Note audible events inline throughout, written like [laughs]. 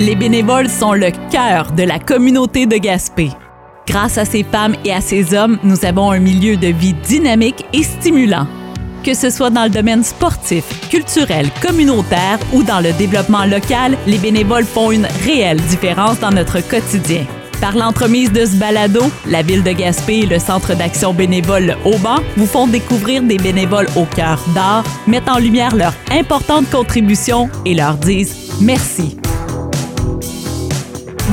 Les bénévoles sont le cœur de la communauté de Gaspé. Grâce à ces femmes et à ces hommes, nous avons un milieu de vie dynamique et stimulant. Que ce soit dans le domaine sportif, culturel, communautaire ou dans le développement local, les bénévoles font une réelle différence dans notre quotidien. Par l'entremise de ce balado, la Ville de Gaspé et le Centre d'action bénévole Auban vous font découvrir des bénévoles au cœur d'art, mettent en lumière leur importante contribution et leur disent merci.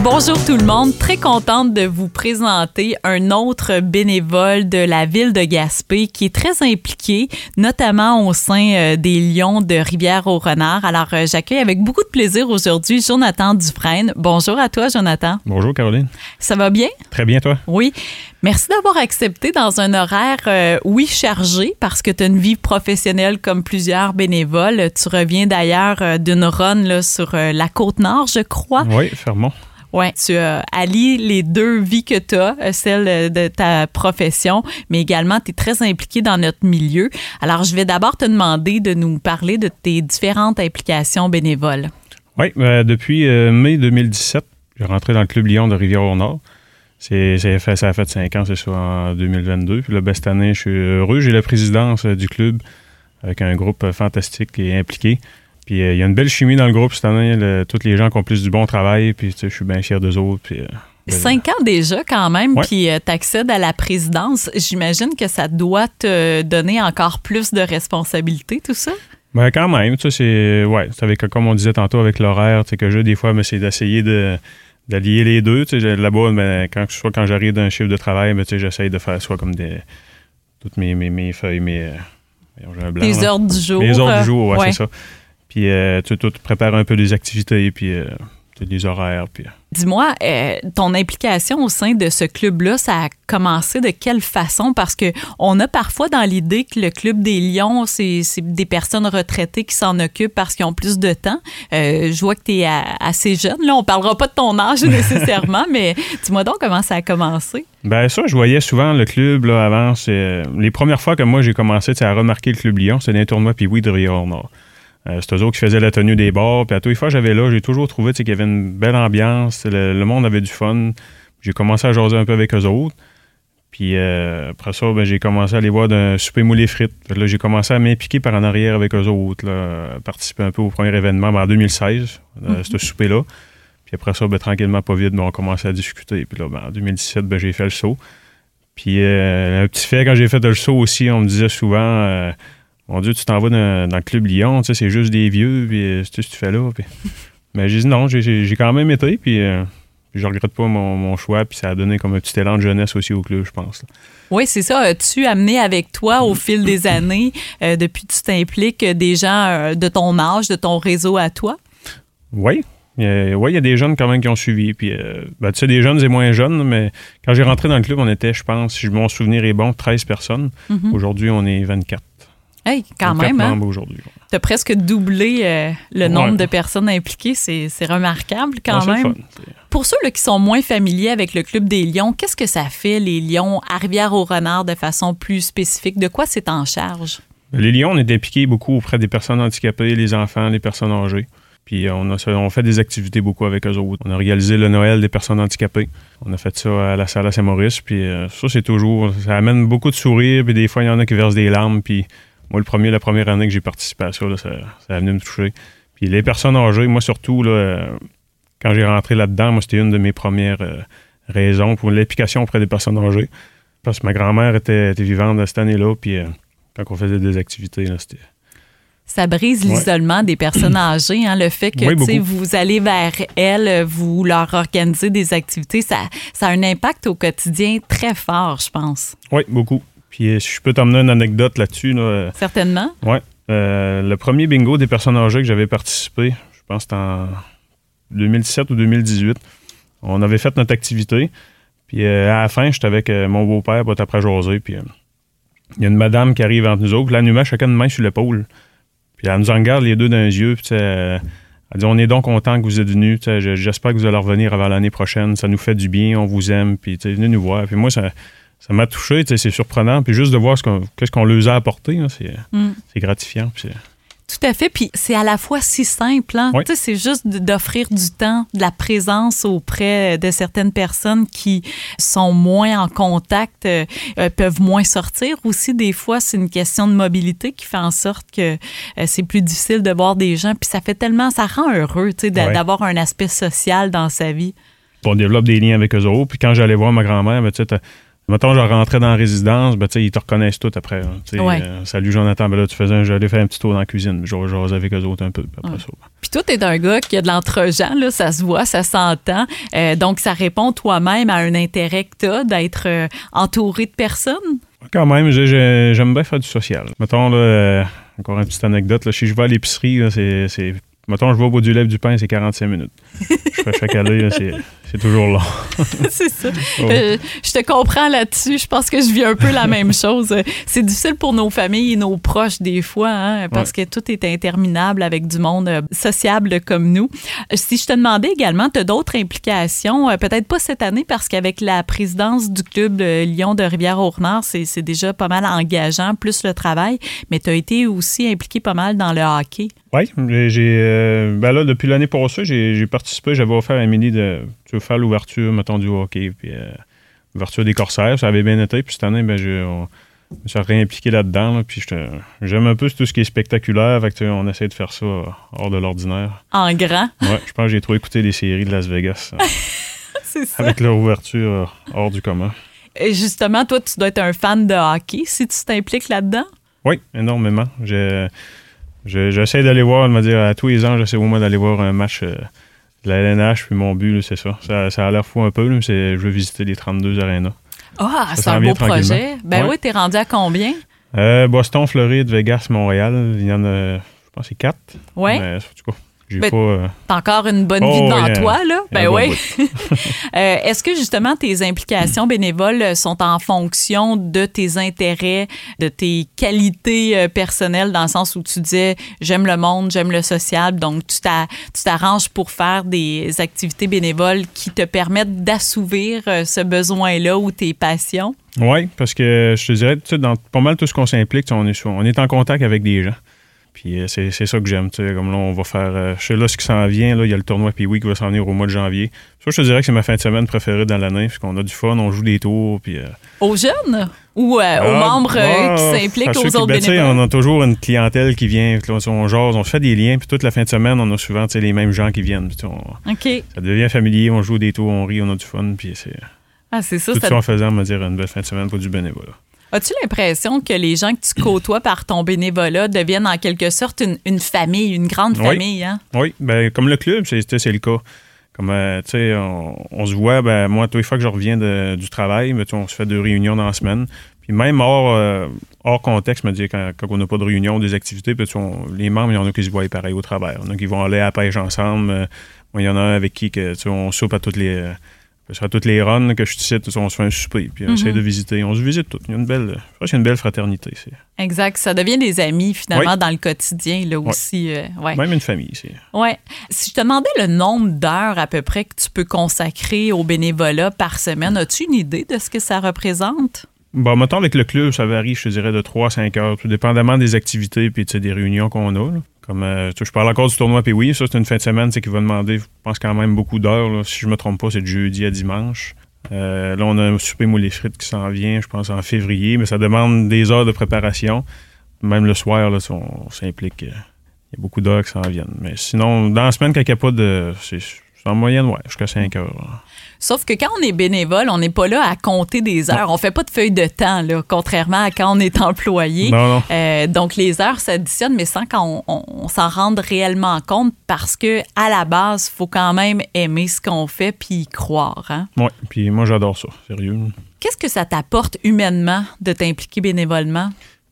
Bonjour tout le monde, très contente de vous présenter un autre bénévole de la ville de Gaspé qui est très impliqué, notamment au sein euh, des Lions de Rivière-au-Renard. Alors, euh, j'accueille avec beaucoup de plaisir aujourd'hui Jonathan Dufresne. Bonjour à toi, Jonathan. Bonjour, Caroline. Ça va bien? Très bien, toi? Oui. Merci d'avoir accepté dans un horaire, euh, oui, chargé, parce que tu as une vie professionnelle comme plusieurs bénévoles. Tu reviens d'ailleurs d'une run là, sur la côte nord, je crois. Oui, Fermont. Oui, tu euh, allies les deux vies que tu as, euh, celle de ta profession, mais également tu es très impliqué dans notre milieu. Alors, je vais d'abord te demander de nous parler de tes différentes implications bénévoles. Oui, euh, depuis mai 2017, j'ai rentré dans le Club Lyon de Rivière-au-Nord. C'est, fait, ça a fait cinq ans, c'est ça, en 2022. Puis là, ben, cette année, je suis heureux. J'ai la présidence du club avec un groupe fantastique et impliqué. Puis euh, il y a une belle chimie dans le groupe cette année. tous les gens qui ont plus du bon travail. Puis je suis bien fier d'eux autres. Puis, euh, ben, Cinq ans déjà quand même, puis euh, tu accèdes à la présidence. J'imagine que ça doit te donner encore plus de responsabilités, tout ça? Ben quand même, tu sais, c'est ouais, avec comme on disait tantôt avec l'horaire, tu sais que je des fois, c'est d'essayer de d'allier les deux. Tu sais, là-bas, ben, quand soit quand j'arrive d'un chiffre de travail, ben, tu sais, j'essaye de faire soit comme des toutes mes, mes, mes feuilles, mes les heures du jour. Les heures du jour, ouais. c'est ça. Puis euh, tu, tu prépares un peu les activités, puis euh, les horaires. Puis... Euh. Dis-moi, ton implication au sein de ce club-là, ça a commencé de quelle façon? Parce que on a parfois dans l'idée que le Club des Lions, c'est des personnes retraitées qui s'en occupent parce qu'ils ont plus de temps. je vois que tu es assez jeune. Là, on parlera pas de ton âge [laughs] nécessairement, mais dis-moi donc comment ça a commencé. Ben ça, je voyais souvent le club là, avant. Les premières fois que moi j'ai commencé à remarquer le Club Lyon, c'était un tournoi puis oui de Rio Nord. Euh, c'est eux autres qui faisaient la tenue des bars. Puis à tous les fois j'avais là, j'ai toujours trouvé qu'il y avait une belle ambiance. Le, monde avait du fun. J'ai commencé à jaser un peu avec eux autres. Puis euh, après ça, ben, j'ai commencé à aller voir d'un souper moulé frites. là, j'ai commencé à m'impliquer par en arrière avec eux autres, là, participer un peu au premier événement ben, en 2016, mm ce souper-là. Puis après ça, ben, tranquillement, pas vite, ben, on commençait à discuter. Puis là, ben, en 2017, ben, j'ai fait le saut. Puis euh, un petit fait, quand j'ai fait le saut aussi, on me disait souvent mon Dieu, tu t'en vas dans, le club Lyon, tu sais, c'est juste des vieux, puis euh, c'est ce que tu fais là. Mais [laughs] j'ai dit non, j'ai quand même été, puis euh, je regrette pas mon, choix, puis ça a donné comme un petit élan de jeunesse aussi au club, je pense. Oui, c'est ça. As-tu amené avec toi au fil des années, euh, depuis que tu t'impliques, des gens de ton âge, de ton réseau à toi? Oui. Oui, il y a des jeunes quand même qui ont suivi. Puis, ben, tu sais, des jeunes et moins jeunes, mais quand j'ai rentré dans le club, on était, je pense, si mon souvenir est bon, 13 personnes. Mm-hmm. Aujourd'hui, on est 24. Hey, quand même. Hein? aujourd'hui. Tu as presque doublé euh, le nombre de personnes impliquées. C'est remarquable quand même. Pour ceux qui sont moins familiers avec le Club des Lions, qu'est-ce que ça fait, les Lions, à Rivière-au-Renard, de façon plus spécifique? De quoi c'est en charge? Les Lions, on est impliqués beaucoup auprès des personnes handicapées, les enfants, les personnes âgées. Puis on, a, on fait des activités beaucoup avec eux autres. On a réalisé le Noël des personnes handicapées. On a fait ça à la salle à Saint-Maurice. Puis euh, ça, c'est toujours... Ça amène beaucoup de sourires. Puis des fois, il y en a qui versent des larmes. Puis moi, le premier, la première année que j'ai participé à ça, ça, ça, a venu me toucher. Puis les personnes âgées, moi surtout, là, quand j'ai rentré là-dedans, moi, c'était une de mes premières euh, raisons pour l'implication auprès des personnes âgées. Parce que ma grand-mère était, vivante cette année-là, puis euh, quand on faisait des activités, c'était ça brise l'isolement des personnes [clears throat] âgées. Hein, le fait que vous allez vers elles, vous leur organisez des activités, ça, ça a un impact au quotidien très fort, je pense. Oui, beaucoup. Puis euh, si je peux t'emmener une anecdote là-dessus. Euh, Certainement. Oui. Euh, le premier bingo des personnes âgées que j'avais participé, je pense que c'était en 2017 ou 2018, on avait fait notre activité. Puis à la fin, j'étais avec mon beau-père être après jaser. Puis il y a une madame qui arrive entre nous autres. Là, nous met chacun de main sur l'épaule. Puis elle nous en regarde les deux d'un yeux. Puis elle dit On est donc content que vous êtes venus. J'espère que vous allez revenir avant l'année prochaine. Ça nous fait du bien. On vous aime. Puis venez nous voir. Puis moi, ça ça m'a touché, c'est surprenant. Puis juste de voir ce qu'on, qu'est-ce qu'on leur a apporté, mm. c'est, gratifiant. Tout à fait. Puis c'est à la fois si simple. Hein? C'est juste d'offrir du temps, de la présence auprès de certaines personnes qui sont moins en contact, euh, euh, peuvent moins sortir. Aussi, des fois, c'est une question de mobilité qui fait en sorte que euh, c'est plus difficile de voir des gens. Puis ça fait tellement, ça rend heureux d'avoir un aspect social dans sa vie. On développe des liens avec eux autres. Puis quand j'allais voir ma grand-mère, ben, tu sais, Mettons, je rentrais dans la résidence, ben, ils te reconnaissent tout après. Euh, salut Jonathan, ben là, tu faisais, j'allais faire un petit tour dans la cuisine. Je j'ose avec eux autres un peu. Après ça. Puis toi, t'es un gars qui a de l'entre-gens, là, ça se voit, ça s'entend. Euh, donc, ça répond toi-même à un intérêt que t'as d'être euh, entouré de personnes? Quand même, j'aime bien faire du social. Mettons, là, encore une petite anecdote, là, si je vais à l'épicerie, c'est Mettons, je vais au bout du lèvre du pain, c'est 45 minutes. je fais chaque année, c'est toujours long. [laughs] c'est ça. Euh, je te comprends là-dessus. Je pense que je vis un peu la même chose. C'est difficile pour nos familles et nos proches des fois, hein, parce que tout est interminable avec du monde euh, sociable comme nous. Si je te demandais également, tu as d'autres implications, euh, peut-être pas cette année, parce qu'avec la présidence du club Lyon de Rivière-au-Renard, c'est déjà pas mal engageant, plus le travail, mais tu as été aussi impliqué pas mal dans le hockey. Oui, j'ai. Euh, ben là, depuis l'année passée, j'ai participé. J'avais offert à mini de tu veux faire l'ouverture, mettons, du hockey, puis euh, l'ouverture des corsaires. Ça avait bien été. Puis cette année, ben, je me suis réimpliqué là-dedans. puis j'aime un peu tout ce qui est spectaculaire. Fait on essaie de faire ça hors de l'ordinaire. En grand? Oui, je pense que j'ai trop écouté les séries de Las Vegas. [laughs] C'est ça. Avec leur ouverture euh, hors du commun. Et justement, toi, tu dois être un fan de hockey si tu t'impliques là-dedans? Oui, énormément. J'essaie d'aller voir, de me dire, à tous les ans, j'essaie au moins d'aller voir un match euh, la LNH, puis mon but, c'est ça. ça. a l'air fou un peu, mais c'est je veux visiter les 32 arénas. Ah, c'est un beau projet. Ben oui, t'es rendu à combien? Euh, Boston, Floride, Vegas, Montréal. Il y en a, je pense, c'est quatre. Oui. Ben, euh, t'as encore une bonne vie oh, devant toi, là. Ben oui. [laughs] Euh, est-ce que justement tes implications bénévoles sont en fonction de tes intérêts, de tes qualités euh, personnelles, dans le sens où tu disais j'aime le monde, j'aime le social, donc tu t'arranges pour faire des activités bénévoles qui te permettent d'assouvir ce besoin-là ou tes passions? Oui, parce que je te dirais, dans pas mal tout ce qu'on s'implique, on est, on est en contact avec des gens. Puis euh, c'est, ça que j'aime. Comme là, on va faire. Euh, je sais là ce qui s'en vient. Là, il y a le tournoi puis oui qui va s'en venir au mois de janvier. Ça, je te dirais que c'est ma fin de semaine préférée dans l'année, puisqu'on a du fun, on joue des tours. Puis, euh, Aux jeunes ou aux ah, membres qui s'impliquent, aux autres ben, bénévoles? On a toujours une clientèle qui vient. on, genre, on fait des liens. Puis toute la fin de semaine, on a souvent les mêmes gens qui viennent. Ça devient familier, on joue des tours, on rit, on a du fun. Puis c'est. Ah, c'est ça. Tout ça, en faisant, me dire, une belle fin de semaine pour du bénévolat. As-tu l'impression que les gens que tu côtoies par ton bénévolat deviennent en quelque sorte une, famille, une grande famille? Hein? Oui, ben, comme le club, c'est le cas. Comme, euh, tu sais, on, se voit, ben, moi, toutes les fois que je reviens du travail, ben, on se fait deux réunions dans la semaine. Puis même hors, euh, hors contexte, me quand, on n'a pas de réunion, des activités, puis les membres, il y en a qui se voient pareil au travail. Il y en a qui vont aller à la pêche ensemble. Euh, il y en a avec qui que, on soupe à toutes les sur toutes les runs que je te cite, on se fait un souper, puis on essaie mhm. de visiter. On se visite toutes. Il y a une belle, je une belle fraternité. Exact. Ça devient des amis, finalement, dans le quotidien, là aussi. Euh, Même une famille, c'est. Ouais. Si je te demandais le nombre d'heures à peu près que tu peux consacrer au bénévolat par semaine, as-tu une idée de ce que ça représente? Bon, mettons, avec le club, ça varie, je te dirais, de 3 à 5 heures, tout dépendamment des activités puis des réunions qu'on a. Comme, euh, je parle encore du tournoi, puis oui, ça, c'est une fin de semaine qui va demander, je pense, quand même beaucoup d'heures. Si je me trompe pas, c'est de jeudi à dimanche. Euh, là, on a un souper moule frites qui s'en vient, je pense, en février, mais ça demande des heures de préparation. Même le soir, là, on, s'implique. Euh, il y a beaucoup d'heures qui s'en viennent. Mais sinon, dans la semaine, quand il n'y a pas de. En moyenne, ouais, jusqu'à 5 heures. Sauf que quand on est bénévole, on n'est pas là à compter des heures. On fait pas de feuille de temps, là, contrairement à quand on est employé. Euh, donc, les heures s'additionnent, mais sans qu'on on, s'en rende réellement compte parce que à la base, il faut quand même aimer ce qu'on fait puis y croire. Hein? Oui, puis moi, j'adore ça, sérieux. Qu'est-ce que ça t'apporte humainement de t'impliquer bénévolement?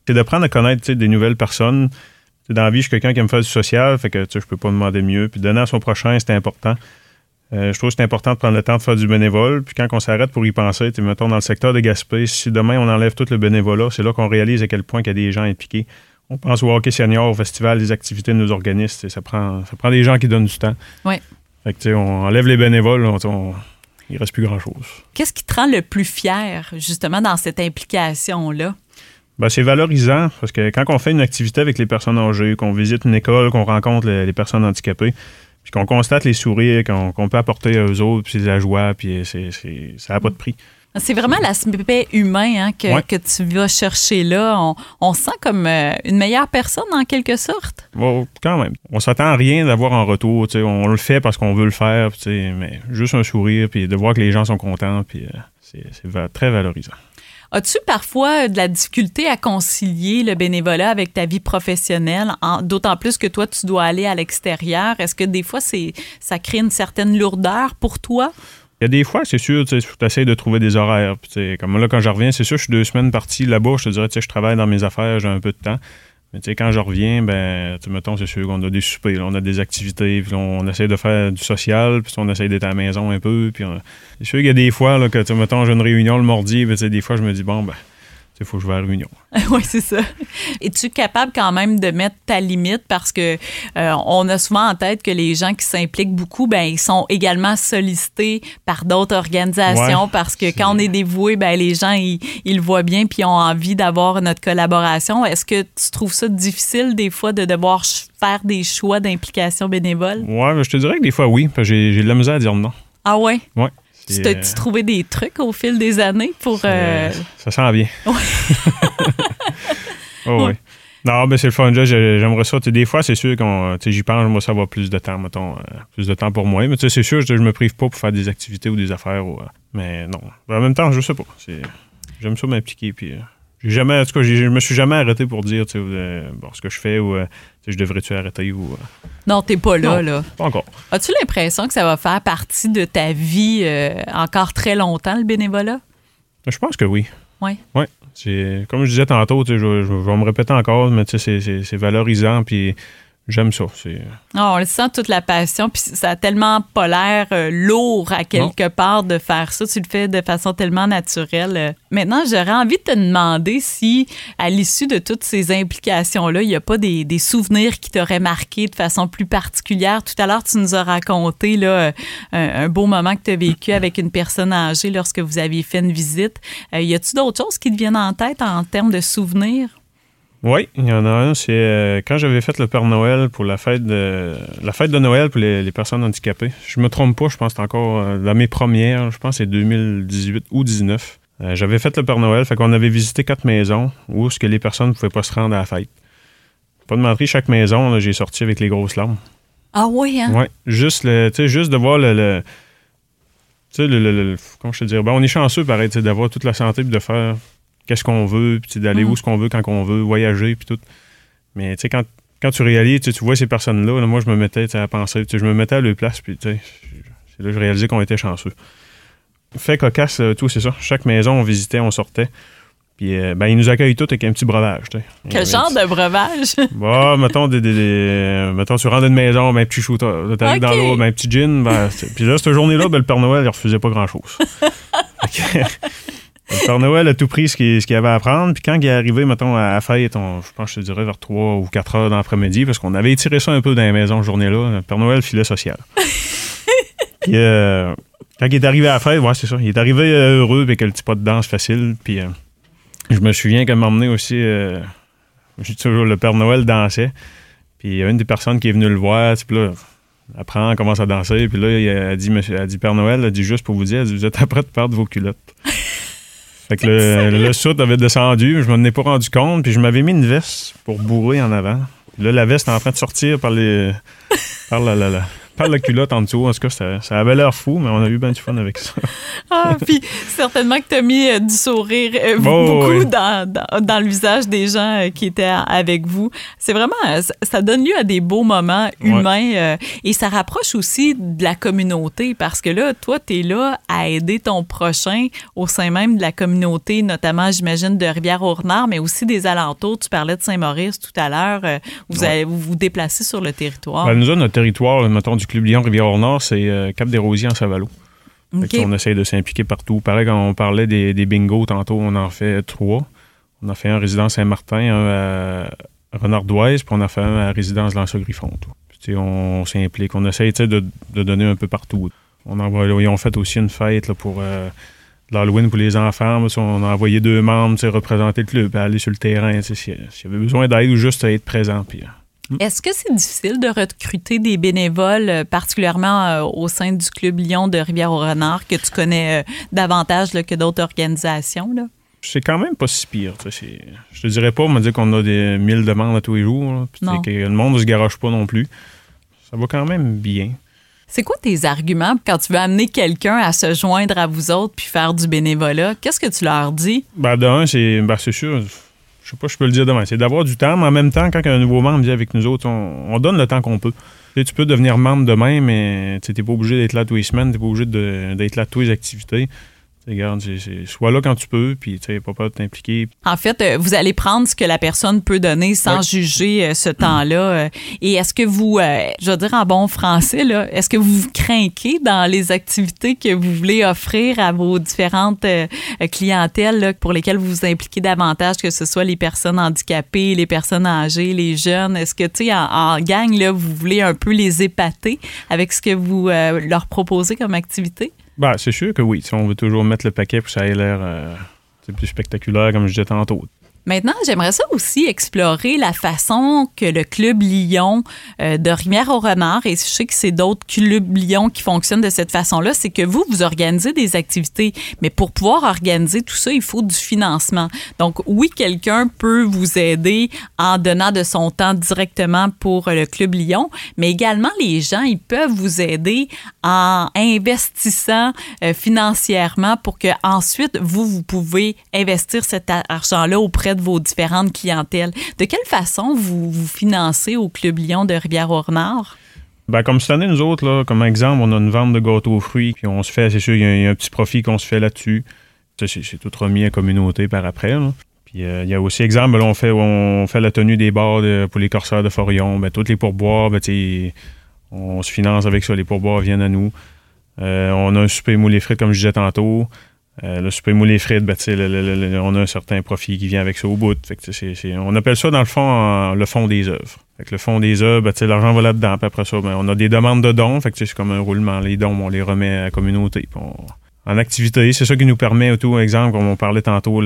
C'est d'apprendre à connaître des nouvelles personnes. Dans la vie, je suis quelqu'un qui aime faire du social, fait que je peux pas demander mieux. Puis donner à son prochain, c'est important. Euh, je trouve que c'est important de prendre le temps de faire du bénévole. Puis quand on s'arrête pour y penser, mettons dans le secteur de Gaspé, si demain on enlève tout le bénévolat, c'est là qu'on réalise à quel point il y a des gens impliqués. On pense au hockey senior, au festival, des activités de nos organismes. Ça prend, ça prend des gens qui donnent du temps. Oui. Fait que, on enlève les bénévoles, on, il reste plus grand-chose. Qu'est-ce qui te rend le plus fier, justement, dans cette implication-là? Ben, c'est valorisant parce que quand on fait une activité avec les personnes âgées, qu'on visite une école, qu'on rencontre les, personnes handicapées, puis qu'on constate les sourires qu'on peut apporter à eux autres, puis la joie, puis c'est, ça n'a pas de prix. C'est vraiment l'aspect humain hein, que, que, tu vas chercher là. On, on sent comme euh, une meilleure personne en quelque sorte. Bon, quand même. On s'attend à rien d'avoir en retour. On le fait parce qu'on veut le faire, mais juste un sourire, puis de voir que les gens sont contents, puis euh, c'est très valorisant. As-tu parfois de la difficulté à concilier le bénévolat avec ta vie professionnelle, d'autant plus que toi, tu dois aller à l'extérieur? Est-ce que des fois, ça crée une certaine lourdeur pour toi? Il y a des fois, c'est sûr, tu essaies de trouver des horaires. Comme là, quand je reviens, c'est sûr, je suis deux semaines parti là-bas. Je te dirais, je travaille dans mes affaires, j'ai un peu de temps. Mais tu sais, quand je reviens, ben, mettons, c'est sûr qu'on a des soupers, on a des activités, puis on, essaie de faire du social, puis on essaie d'être à la maison un peu. Puis c'est sûr qu'il y a des fois là, que, mettons, j'ai une réunion le mardi, ben, des fois, je me dis, bon, ben, il faut que je vais à la réunion. [laughs] oui, c'est ça. Es-tu capable quand même de mettre ta limite? Parce que euh, on a souvent en tête que les gens qui s'impliquent beaucoup, ben ils sont également sollicités par d'autres organisations parce que quand on est dévoué, ben les gens ils, le voient bien puis ont envie d'avoir notre collaboration. Est-ce que tu trouves ça difficile des fois de devoir faire des choix d'implication bénévole? Oui, je te dirais que des fois oui, j'ai de la misère à dire non. Ah ouais? Oui. Tu t'as-tu trouvé des trucs au fil des années pour. Euh, ça sent bien. [laughs] oh, oui. Non, mais c'est le fun. J'aimerais ça. des fois, c'est sûr qu'on. J'y pense, moi, ça va plus de temps, mettons. Euh, plus de temps pour moi. Mais c'est sûr, je, me prive pas pour faire des activités ou des affaires. Euh, mais non. En même temps, je sais pas. J'aime ça m'impliquer. Puis. J'ai jamais, en tout cas, je me suis jamais arrêté pour dire euh, ce que je fais ou euh, je devrais-tu arrêter ou. Euh. Non, t'es pas là, là. Pas encore. As-tu l'impression que ça va faire partie de ta vie encore très longtemps, le bénévolat? Je pense que oui. Oui. Oui. Comme je disais tantôt, je, je, je, vais me répéter encore, mais c'est valorisant. Puis J'aime ça. Ah, on le sent toute la passion, puis ça a tellement pas l'air euh, lourd à quelque part de faire ça. Tu le fais de façon tellement naturelle. Maintenant, j'aurais envie de te demander si, à l'issue de toutes ces implications-là, il n'y a pas des, souvenirs qui t'auraient marqué de façon plus particulière. Tout à l'heure, tu nous as raconté là, un, beau moment que tu as vécu avec une personne âgée lorsque vous aviez fait une visite. Euh, y a-tu d'autres choses qui te viennent en tête en termes de souvenirs? Oui, il y en a un. C'est euh, quand j'avais fait le Père Noël pour la fête de la fête de Noël pour les, personnes handicapées. Je me trompe pas, je pense que encore euh, dans mes premières, je pense que c'est 2018 ou 2019. Euh, j'avais fait le Père Noël, fait qu'on avait visité quatre maisons où ce que les personnes ne pouvaient pas se rendre à la fête. Pas de mentir, chaque maison, j'ai sorti avec les grosses larmes. Ah oui, hein? Oui, juste, le, juste de voir le, tu sais, le, comment je te dire, ben, on est chanceux, pareil, d'avoir toute la santé et de faire qu'est-ce qu'on veut, puis d'aller où mm. ce qu'on veut quand on veut, voyager, puis tout. Mais tu sais, quand, quand tu réalises, tu vois ces personnes-là, moi, je me mettais à penser, je me mettais à leur place, puis tu sais, c'est là que je réalisais qu'on était chanceux. Fait cocasse, euh, tout, c'est ça. Chaque maison, on visitait, on sortait. Puis, euh, ben, ils nous accueillent tous avec un petit breuvage. Quel genre de breuvage? [laughs] Bah, mettons, des, des, mettons, tu rentres dans une maison, ben, un petit shooter. T'arrives dans l'eau, ben, un petit gin. Ben, puis là, cette journée-là, ben, le Père Noël, il refusait pas grand-chose. [laughs] Le Père Noël a tout pris ce qu'il avait à prendre. Puis quand il est arrivé, mettons, à la fête, je pense que je te dirais vers 3 ou 4 heures dans l'après-midi, parce qu'on avait étiré ça un peu dans les maisons journée-là. Le Père Noël filet social. [laughs] puis euh, quand il est arrivé à la fête, ouais, c'est ça. Il est arrivé euh, heureux avec le petit pas de danse facile. Puis euh, je me souviens qu'elle m'a emmené aussi. je toujours, le Père Noël dansait. Puis il y a une des personnes qui est venue le voir. Puis là, apprend, commence à danser. Puis là, il a dit, monsieur, a dit Père Noël, a dit juste pour vous dire, vous êtes après de perdre vos culottes. [laughs] Fait que le, le avait descendu, je m'en ai pas rendu compte, puis je m'avais mis une veste pour bourrer en avant. là, la veste est en train de sortir par les. par la, la, la pas la culotte en dessous. En tout cas, ça, ça avait l'air fou, mais on a eu bien du fun avec ça. [laughs] ah, puis certainement que tu as mis euh, du sourire euh, beaucoup dans, dans, le visage des gens euh, qui étaient avec vous. C'est vraiment, ça donne lieu à des beaux moments humains et ça rapproche aussi de la communauté parce que là, toi, tu es là à aider ton prochain au sein même de la communauté, notamment, j'imagine, de Rivière-au-Renard, mais aussi des alentours. Tu parlais de Saint-Maurice tout à l'heure. Vous, allez, vous vous déplacez sur le territoire. Ben, nous, notre territoire, mettons, du Club Lyon Rivière-Nord, c'est euh, Cap-des-Rosiers en Saint-Valo. On essaye de s'impliquer partout. Pareil, quand on parlait des, des bingos tantôt, on en fait trois. On a fait un à Résidence Saint-Martin, un à Renardoise, puis on a fait un à Résidence Lança-Griffon. On, s'implique. On essaye de, de, donner un peu partout. On en ils ont fait aussi une fête pour euh, l'Halloween pour les enfants. On a envoyé deux membres représenter le club, aller sur le terrain s'il y avait besoin d'aide ou juste être présent. Puis, Hmm. Est-ce que c'est difficile de recruter des bénévoles, euh, particulièrement euh, au sein du Club Lyon de Rivière-au-Renard, que tu connais euh, davantage que d'autres organisations? C'est quand même pas si pire. Je te dirais pas, on m'a dit qu'on a des mille demandes à tous les jours. que le monde ne se garoche pas non plus. Ça va quand même bien. C'est quoi tes arguments quand tu veux amener quelqu'un à se joindre à vous autres puis faire du bénévolat? Qu'est-ce que tu leur dis? Ben, d'un, c'est ben, sûr je sais pas, je peux le dire demain, c'est d'avoir du temps, mais en même temps, quand un nouveau membre vient avec nous autres, on, donne le temps qu'on peut. Tu, peux devenir membre demain, mais tu n'es pas obligé d'être là tous les semaines, tu n'es pas obligé d'être là toutes les activités. Regarde, sois là quand tu peux, puis tu pas peur de t'impliquer. En fait, euh, vous allez prendre ce que la personne peut donner sans juger euh, ce temps-là. Euh. Et est-ce que vous, je veux dire en bon français, là, est-ce que vous vous craquez dans les activités que vous voulez offrir à vos différentes clientèles pour lesquelles vous vous impliquez davantage, que ce soit les personnes handicapées, les personnes âgées, les jeunes? Est-ce que, tu sais, en, gang, là, vous voulez un peu les épater avec ce que vous leur proposez comme activité? Ben, c'est sûr que oui. Si on veut toujours mettre le paquet pour que ça ait l'air euh, plus spectaculaire, comme je disais tantôt. Maintenant, j'aimerais ça aussi explorer la façon que le Club Lyon euh, de Rivière-au-Renard, et je sais que c'est d'autres clubs Lyon qui fonctionnent de cette façon-là, c'est que vous, vous organisez des activités, mais pour pouvoir organiser tout ça, il faut du financement. Donc, oui, quelqu'un peut vous aider en donnant de son temps directement pour le Club Lyon, mais également les gens, ils peuvent vous aider en investissant euh, financièrement pour que ensuite vous, vous pouvez investir cet argent-là auprès de vos différentes clientèles. De quelle façon vous vous financez au Club Lyon de Rivière-au-Renard? Ben, comme cette année, nous autres, là, comme exemple, on a une vente de gâteaux aux fruits, puis on se fait, c'est sûr, il y, a un petit profit qu'on se fait là-dessus. C'est tout remis à communauté par après. Puis euh, il y a aussi, exemple, on fait on fait la tenue des bars pour les corsaires de Forion. Ben, toutes les pourboires, ben, on se finance avec ça. Les pourboires viennent à nous. Euh, on a un super moulé frites, comme je disais tantôt. Euh, le super moulé frites, ben, on a un certain profit qui vient avec ça au bout. on appelle ça, dans le fond, le fond des œuvres. le fond des œuvres, ben, l'argent va là-dedans. Après ça, ben, on a des demandes de dons. Fait c'est comme un roulement. Les dons, on les remet à la communauté. en activité, c'est ça qui nous permet, tout exemple, comme on parlait tantôt,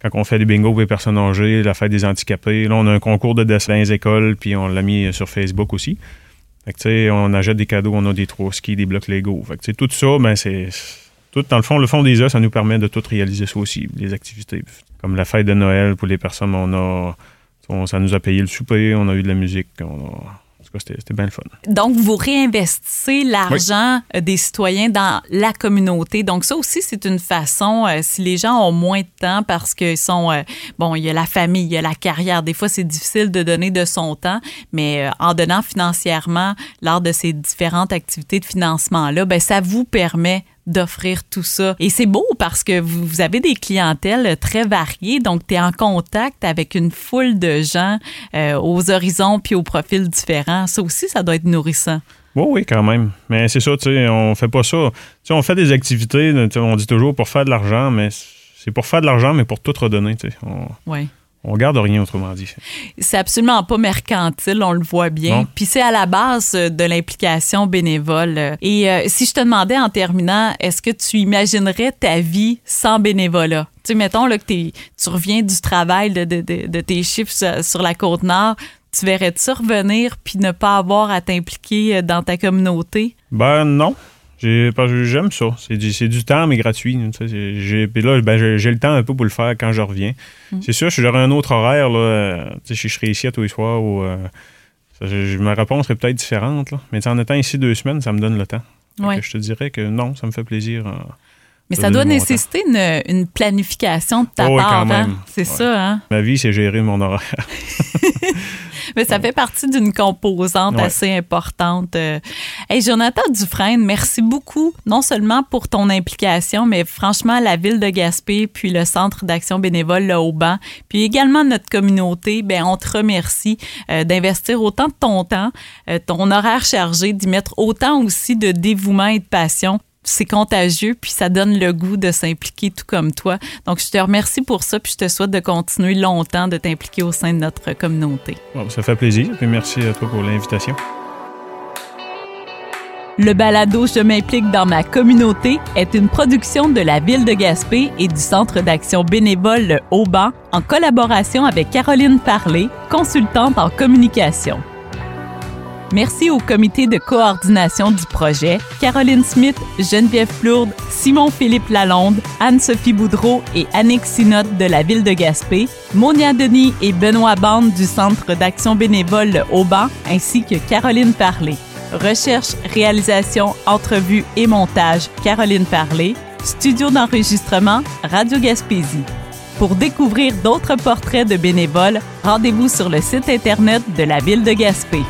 quand on fait des bingos pour les personnes âgées, la fête des handicapés. Là, on a un concours de dessin les écoles, puis on l'a mis sur Facebook aussi. Fait on achète des cadeaux, on a des trois skis, des blocs Lego. Fait tout ça, ben, c'est dans le fond, le fond des œufs, ça nous permet de tout réaliser ça aussi, les activités. Comme la fête de Noël pour les personnes, on a, ça nous a payé le souper, on a eu de la musique, c'était bien le fun. Donc, vous réinvestissez l'argent euh, des citoyens dans la communauté. Donc, ça aussi, c'est une façon, euh, si les gens ont moins de temps parce qu'ils sont, euh, bon, il y a la famille, il y a la carrière. Des fois, c'est difficile de donner de son temps, mais en donnant financièrement lors de ces différentes activités de financement-là, ben, ça vous permet d'offrir tout ça. Et c'est beau parce que vous, avez des clientèles très variées, donc tu es en contact avec une foule de gens euh, aux horizons puis aux profils différents. Ça aussi, ça doit être nourrissant. Oui, oui, quand même. Mais c'est ça, tu sais, on fait pas ça. Tu sais, on fait des activités, on dit toujours pour faire de l'argent, mais c'est pour faire de l'argent, mais pour tout redonner, tu sais. Oui. On garde rien, autrement dit. C'est absolument pas mercantile, on le voit bien. Puis c'est à la base euh, de l'implication bénévole. Et euh, si je te demandais en terminant, est-ce que tu imaginerais ta vie sans bénévolat? Tu sais, mettons là, que tu reviens du travail de, tes chiffres sur, la côte nord, tu verrais-tu revenir puis ne pas avoir à t'impliquer euh, dans ta communauté? Ben non. J'aime ça. C'est du, du, temps, mais gratuit. J'ai, puis là, ben, j'ai le temps un peu pour le faire quand je reviens. Mm. C'est sûr, j'aurais un autre horaire. Là, euh, je serais ici à tous les soirs. Ou, euh, ma réponse serait peut-être différente. Là. Mais en étant ici deux semaines, ça me donne le temps. Je te dirais que non, ça me fait plaisir. mais ça doit nécessiter une, planification de ta oh part. Hein? C'est ça, hein? Ma vie, c'est gérer mon horaire. [laughs] Mais ça fait partie d'une composante assez importante. Euh. Hey, Jonathan Dufresne, merci beaucoup, non seulement pour ton implication, mais franchement, la ville de Gaspé, puis le Centre d'action bénévole, le Haut-Banc, puis également notre communauté, ben on te remercie euh, d'investir autant de ton temps, euh, ton horaire chargé, d'y mettre autant aussi de dévouement et de passion c'est contagieux, puis ça donne le goût de s'impliquer tout comme toi. Donc, je te remercie pour ça, puis je te souhaite de continuer longtemps de t'impliquer au sein de notre communauté. ça fait plaisir, puis merci à toi pour l'invitation. Le balado Je m'implique dans ma communauté est une production de la Ville de Gaspé et du Centre d'action bénévole Le Haut-Banc en collaboration avec Caroline Parlé, consultante en communication. Merci au comité de coordination du projet, Caroline Smith, Geneviève Plourde, Simon-Philippe Lalonde, Anne-Sophie Boudreau et Annick Sinotte de la Ville de Gaspé, Monia Denis et Benoît Bande du Centre d'action bénévole Le Haut-Banc, ainsi que Caroline Parlé. Recherche, réalisation, entrevue et montage, Caroline Parlé. Studio d'enregistrement, Radio Gaspésie. Pour découvrir d'autres portraits de bénévoles, rendez-vous sur le site Internet de la Ville de Gaspé.